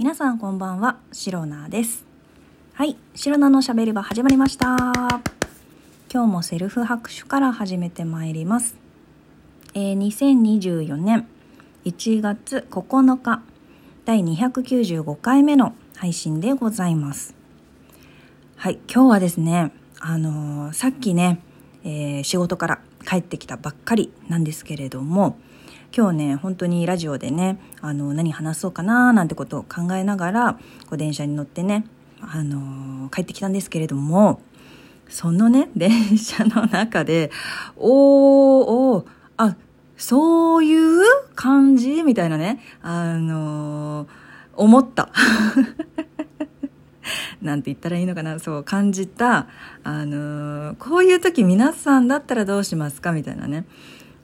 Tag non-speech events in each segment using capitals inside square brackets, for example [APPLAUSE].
皆さんこんばんは、シロナです。はい、シロナのしゃべり場始まりました。今日もセルフ拍手から始めてまいります。えー、2024年1月9日、第295回目の配信でございます。はい、今日はですね、あのーさっきね、えー仕事から帰ってきたばっかりなんですけれども、今日ね本当にラジオでねあの何話そうかななんてことを考えながらこう電車に乗ってね、あの帰ってきたんですけれどもそのね [LAUGHS] 電車の中でおーおーあそういう感じみたいなねあの思った。[LAUGHS] なんて言ったらいいのかなそう感じた、あのーこういう時皆さんだったらどうしますかみたいなね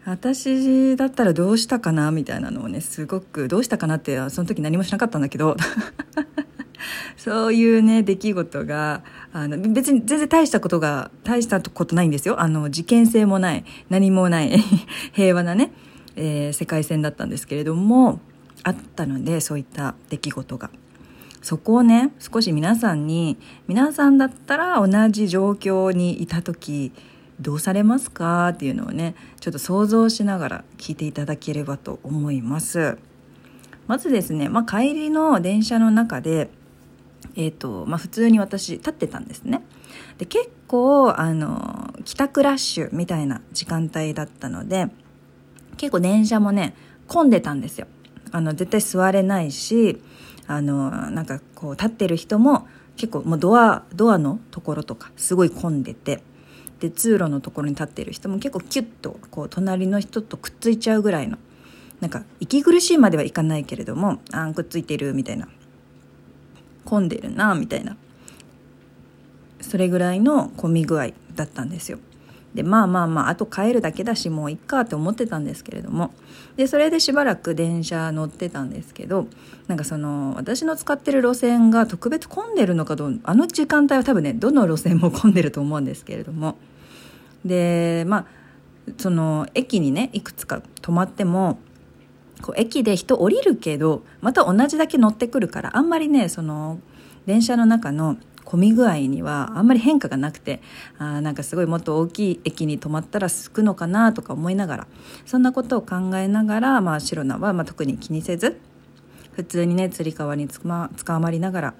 私だったらどうしたかなみたいなのをねすごくどうしたかなってその時何もしなかったんだけど [LAUGHS] そういうね出来事があの別に全然大したことが大したことないんですよあの事件性もない何もない [LAUGHS] 平和なね、えー世界線だったんですけれどもあったのでそういった出来事が。そこをね少し皆さんに皆さんだったら同じ状況にいた時どうされますか？っていうのをねちょっと想像しながら聞いていただければと思います。まずですね、まあ、帰りの電車の中でえーとまあ、普通に私立ってたんですね。で結構あの帰宅ラッシュみたいな時間帯だったので結構電車もね混んでたんですよ。あの絶対座れないしあのなんかこう立ってる人も結構もうドアドアのところとかすごい混んでて。で通路のところに立ってる人も結構キュッとこう隣の人とくっついちゃうぐらいのなんか息苦しいまではいかないけれどもあんくっついてるみたいな。混んでるなみたいな。それぐらいの混み具合だったんですよ。でまあまあまああと帰るだけだしもういっかって思ってたんですけれども。でそれでしばらく電車乗ってたんですけどなんかその私の使ってる路線が特別混んでるのかどうあの時間帯は多分ねどの路線も混んでると思うんですけれども。でまあその駅にねいくつか止まってもこう駅で人降りるけどまた同じだけ乗ってくるからあんまりねその電車の中の混み具合にはあんまり変化がなくてあなんかすごいもっと大きい駅に止まったらすくのかなとか思いながらそんなことを考えながら、まあ、シロナはまあ特に気にせず普通にねつり革につまつかまりながら、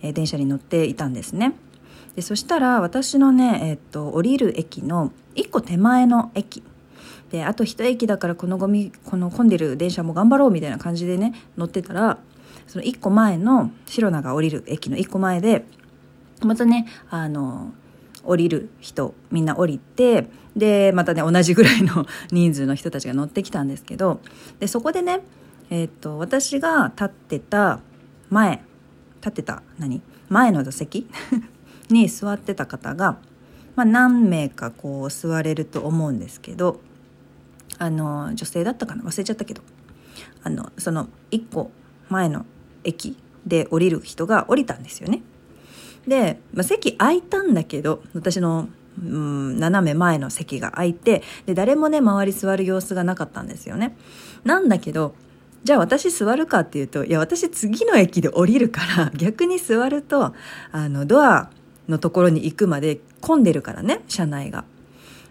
えー電車に乗っていたんですね。でそしたら私のね、えーっと降りる駅の1個手前の駅であと一駅だからこのゴミこの混んでる電車も頑張ろうみたいな感じでね乗ってたらその1個前のシロナが降りる駅の1個前でまたねあの降りる人みんな降りてでまたね同じぐらいの [LAUGHS] 人数の人たちが乗ってきたんですけどでそこでね、えーっと私が立ってた前立ってた何？前の座席？[LAUGHS] に座ってた方が、まあ、何名かこう座れると思うんですけどあの女性だったかな？忘れちゃったけど。あのその1個前の駅で降りる人が降りたんですよね。で、まあ、席空いたんだけど私の、うん、斜め前の席が空いてで誰もね周り座る様子がなかったんですよね。なんだけどじゃあ私座るかっていうといや私次の駅で降りるから [LAUGHS] 逆に座るとあのドアのところに行くまで混んでるからね車内が。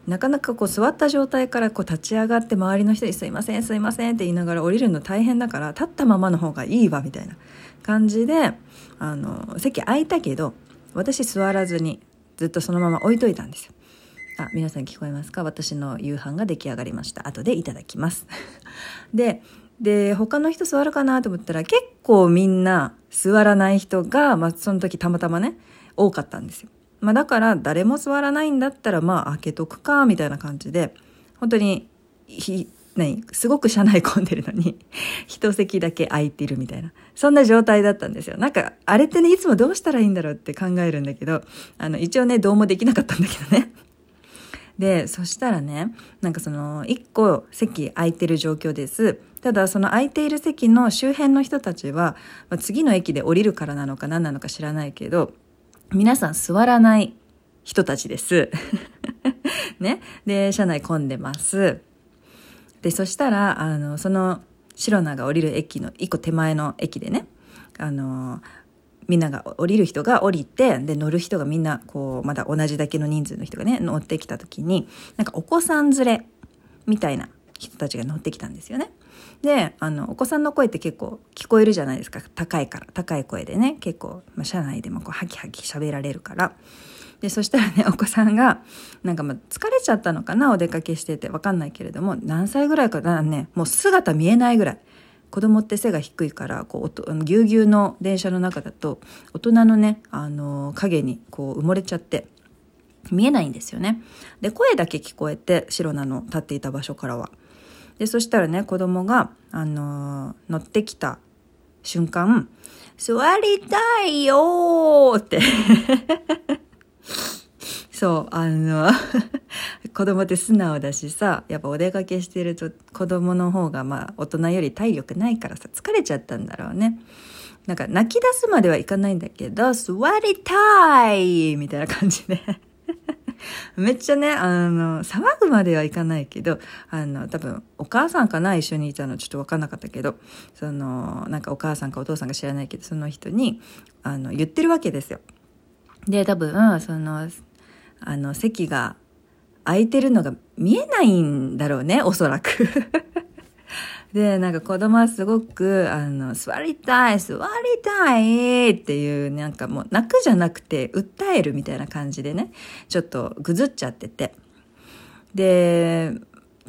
なかなかこう座った状態からこう立ち上がって周りの人に「すいませんすいません」って言いながら降りるの大変だから立ったままの方がいいわみたいな感じであの席空いたけど私座らずにずっとそのまま置いといたんです。あ皆さん聞こえますか？私の夕飯が出来上がりました。後でいただきます。[LAUGHS] でで他の人座るかなと思ったら結構みんな座らない人が、まあ、その時たまたまね多かったんですよ。まあ、だから誰も座らないんだったらまあ開けとくかみたいな感じで本当に何？すごく車内混んでるのに [LAUGHS] 一席だけ空いてるみたいなそんな状態だったんですよなんかあれってねいつもどうしたらいいんだろうって考えるんだけどあの一応ねどうもできなかったんだけどね [LAUGHS] でそしたらねなんかその1個席空いてる状況ですただその空いている席の周辺の人たちは、まあ、次の駅で降りるからなのか何なのか知らないけど皆さん座らない人たちです。[LAUGHS] ね？で、車内混んでます。で、そしたら、あの、その、シロナが降りる駅の一個手前の駅でね、あのみんなが降りる人が降りてで乗る人がみんなこうまだ同じだけの人数の人がね乗ってきた時になんかお子さん連れみたいな人たちが乗ってきたんですよね。であのお子さんの声って結構聞こえるじゃないですか高いから高い声でね結構、まあ、車内でもこうハキハキ喋られるからでそしたらねお子さんがなんかまあ疲れちゃったのかなお出かけしてて分かんないけれども何歳ぐらいかなねもう姿見えないぐらい。子供って背が低いからこうぎゅうぎゅうの電車の中だと大人のねあの影にこう埋もれちゃって見えないんですよね。で声だけ聞こえて白菜の立っていた場所からは。でそしたらね子供があの乗ってきた瞬間「座りたいよ!」って。そう、あの [LAUGHS] 子供って素直だしさ、やっぱお出かけしてると子供の方がまあ大人より体力ないからさ、疲れちゃったんだろうね。なんか泣き出すまではいかないんだけど、座りたいみたいな感じで [LAUGHS] めっちゃね、あの、騒ぐまではいかないけど、あの、多分、お母さんかな一緒にいたのちょっとわかんなかったけど、その、なんかお母さんかお父さんか知らないけど、その人に、あの、言ってるわけですよ。で、多分、その、あの、席が空いてるのが見えないんだろうね、おそらく。[LAUGHS] で、なんか子供はすごく、あの、座りたい、座りたいっていう、なんかもう泣くじゃなくて、訴えるみたいな感じでね、ちょっとぐずっちゃってて。で、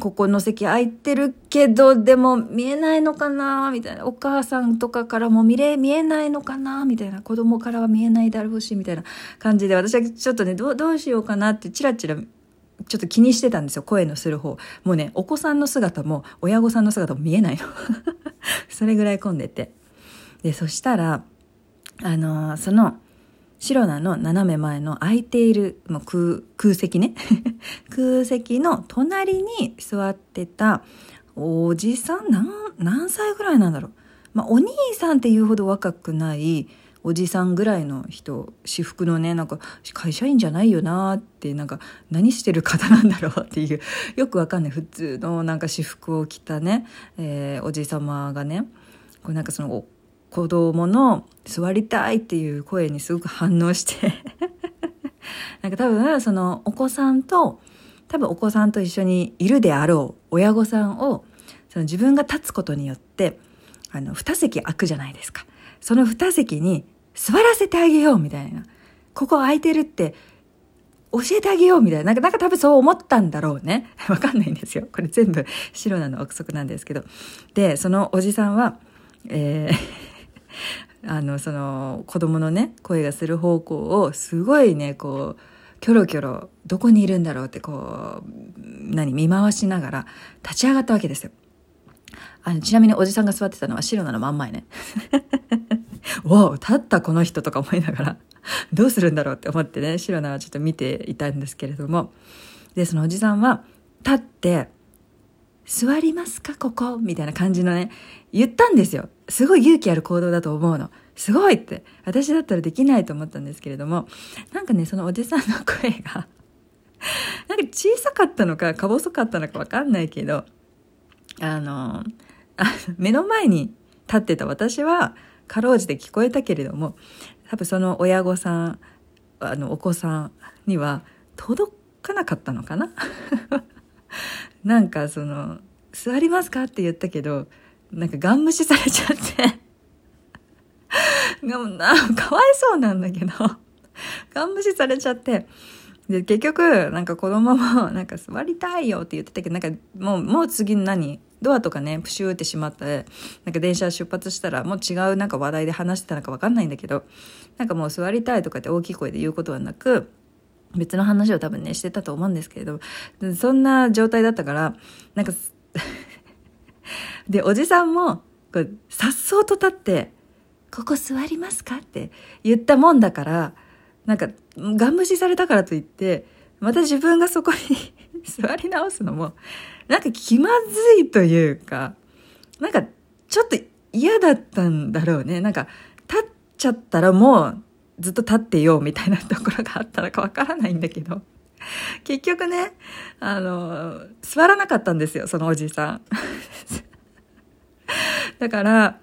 ここの席空いてるけど、でも見えないのかなみたいな。お母さんとかからも見れ、見えないのかなみたいな。子供からは見えないだろうし、みたいな感じで、私はちょっとね、どう、どうしようかなってチラチラちょっと気にしてたんですよ。声のする方。もうね、お子さんの姿も、親御さんの姿も見えないの。[LAUGHS] それぐらい混んでて。で、そしたら、あのー、その、白菜の斜め前の空いているもう空空席ね。[LAUGHS] 空席の隣に座ってたおじさん。何何歳ぐらいなんだろう、まあ、お兄さんっていうほど若くないおじさんぐらいの人私服のねなんか会社員じゃないよなってなんか何してる方なんだろうっていう [LAUGHS] よくわかんない。普通のなんか私服を着たね、えー、おじさまがねこうなんかその子供の座りたいっていう声にすごく反応して [LAUGHS] なんか多分そのお子さんと多分お子さんと一緒にいるであろう親御さんをその自分が立つことによってあの2席空くじゃないですかその2席に座らせてあげようみたいなここ空いてるって教えてあげようみたいな。なんか、なんか多分そう思ったんだろうね。[LAUGHS] わかんないんですよ。これ全部白菜の憶測なんですけど。で、そのおじさんは、えー [LAUGHS] あのその子供のね声がする方向をすごいねこうキョロキョロどこにいるんだろうってこう何見回しながら立ち上がったわけですよ。あのちなみにおじさんが座ってたのは白菜の真ん前ね。[LAUGHS] わお立ったこの人とか思いながらどうするんだろうって思ってね白菜はちょっと見ていたんですけれどもでそのおじさんは立って「座りますかここ」みたいな感じのね言ったんですよ。すごい勇気ある行動だと思うの。すごいって。私だったらできないと思ったんですけれども、なんかね、そのおじさんの声が [LAUGHS] なんか小さかったのか、か細かったのかわかんないけど、あの、目の前に立ってた私は、かろうじて聞こえたけれども、多分その親御さん、あの、お子さんには届かなかったのかな [LAUGHS] なんかその、座りますかって言ったけど、なんかガン無視されちゃって。なかわいそうなんだけど。ガン無視されちゃって。で、結局、なんか子供も、なんか座りたいよって言ってたけど、なんかもう、もう次何？ドアとかね、プシューってしまって、なんか電車出発したら、もう違うなんか話題で話してたのかわかんないんだけど、なんかもう座りたいとかって大きい声で言うことはなく、別の話を多分ね、してたと思うんですけれど、そんな状態だったから、なんかで、おじさんも、こう、さっそうと立って、ここ座りますかって言ったもんだから、なんか、ガン無視されたからといって、また自分がそこに [LAUGHS] 座り直すのも、なんか気まずいというか、なんかちょっと嫌だったんだろうね。なんか、立っちゃったらもうずっと立ってようみたいなところがあったのかわからないんだけど。結局ね、あの、座らなかったんですよ、そのおじさん。[LAUGHS] だから、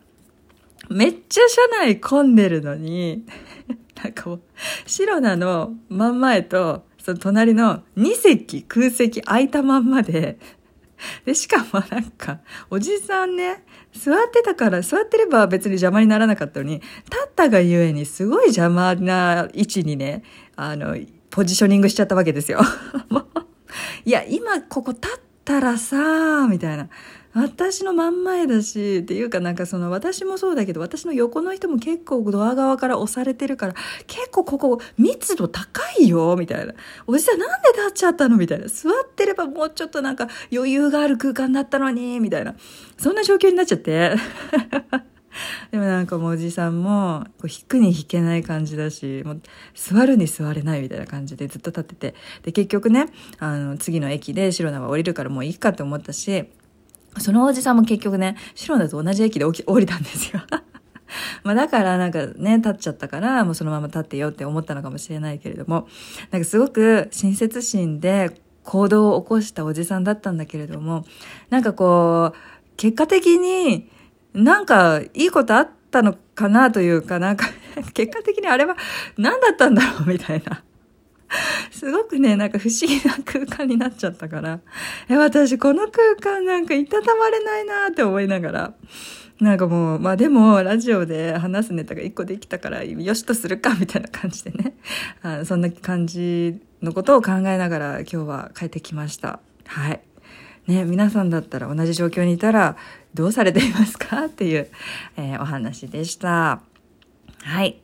めっちゃ車内混んでるのに、[LAUGHS] なんかもう、白菜の真ん前と、その隣の2席空席空いたまんまで、[LAUGHS] で、しかもなんか、おじさんね、座ってたから、座ってれば別に邪魔にならなかったのに、立ったがゆえにすごい邪魔な位置にね、あの、ポジショニングしちゃったわけですよ。[LAUGHS] いや、今ここ立ったらさ、みたいな。私の真ん前だし、っていうかなんかその私もそうだけど、私の横の人も結構ドア側から押されてるから、結構ここ密度高いよ、みたいな。おじさんなんで立っちゃったのみたいな。座ってればもうちょっとなんか余裕がある空間だったのに、みたいな。そんな状況になっちゃって。[LAUGHS] でもなんかもうおじさんも、こう引くに引けない感じだし、もう座るに座れないみたいな感じでずっと立ってて。で、結局ね、あの、次の駅で白菜は降りるからもういいかって思ったし、そのおじさんも結局ね、白菜と同じ駅で降りたんですよ。[LAUGHS] まあだからなんかね、立っちゃったから、もうそのまま立ってよって思ったのかもしれないけれども、なんかすごく親切心で行動を起こしたおじさんだったんだけれども、なんかこう、結果的になんかいいことあったのかなというか、なんか [LAUGHS] 結果的にあれは何だったんだろうみたいな。[LAUGHS] すごくね、なんか不思議な空間になっちゃったから、え、私この空間なんかいたたまれないなって思いながら、なんかもう、まあでも、ラジオで話すネタが一個できたから、よしとするか、みたいな感じでね。[LAUGHS] あそんな感じのことを考えながら今日は帰ってきました。はい。ね、皆さんだったら同じ状況にいたらどうされていますか？っていう、えー、お話でした。はい。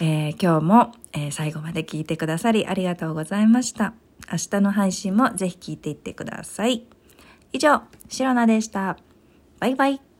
えー、今日も、えー、最後まで聞いてくださりありがとうございました。明日の配信もぜひ聞いていってください。以上、シロナでした。バイバイ。